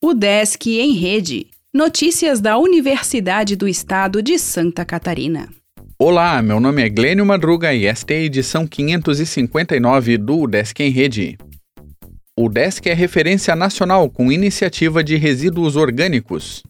O Desk em Rede. Notícias da Universidade do Estado de Santa Catarina. Olá, meu nome é Glênio Madruga e esta é a edição 559 do Desk em Rede. O Desk é referência nacional com iniciativa de resíduos orgânicos.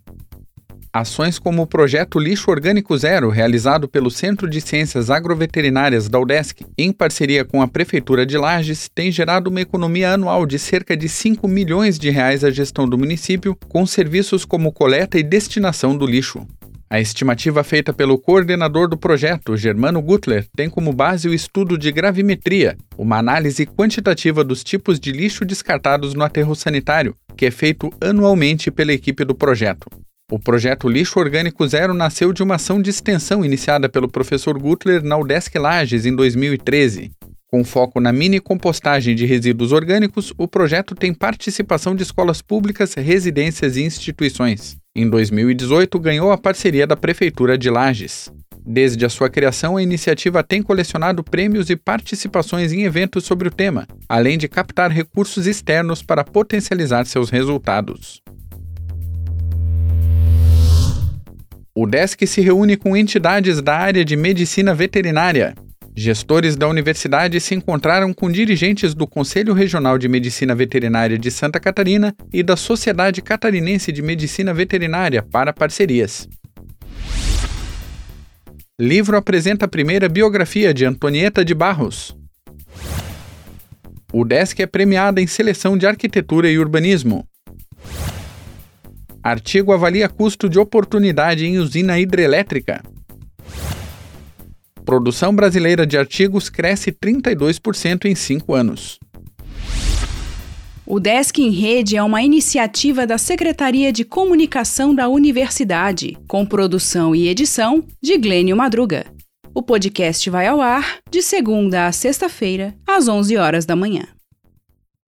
Ações como o projeto Lixo Orgânico Zero, realizado pelo Centro de Ciências Agroveterinárias da UDESC, em parceria com a Prefeitura de Lages, têm gerado uma economia anual de cerca de 5 milhões de reais à gestão do município, com serviços como coleta e destinação do lixo. A estimativa feita pelo coordenador do projeto, Germano Gutler, tem como base o estudo de gravimetria, uma análise quantitativa dos tipos de lixo descartados no aterro sanitário, que é feito anualmente pela equipe do projeto. O projeto Lixo Orgânico Zero nasceu de uma ação de extensão iniciada pelo professor Gutler na UDESC Lages em 2013. Com foco na mini compostagem de resíduos orgânicos, o projeto tem participação de escolas públicas, residências e instituições. Em 2018, ganhou a parceria da Prefeitura de Lages. Desde a sua criação, a iniciativa tem colecionado prêmios e participações em eventos sobre o tema, além de captar recursos externos para potencializar seus resultados. O DESC se reúne com entidades da área de medicina veterinária. Gestores da universidade se encontraram com dirigentes do Conselho Regional de Medicina Veterinária de Santa Catarina e da Sociedade Catarinense de Medicina Veterinária para parcerias. Livro apresenta a primeira biografia de Antonieta de Barros. O DESC é premiado em seleção de arquitetura e urbanismo. Artigo avalia custo de oportunidade em usina hidrelétrica. Produção brasileira de artigos cresce 32% em cinco anos. O Desk em Rede é uma iniciativa da Secretaria de Comunicação da Universidade, com produção e edição de Glênio Madruga. O podcast vai ao ar de segunda a sexta-feira, às 11 horas da manhã.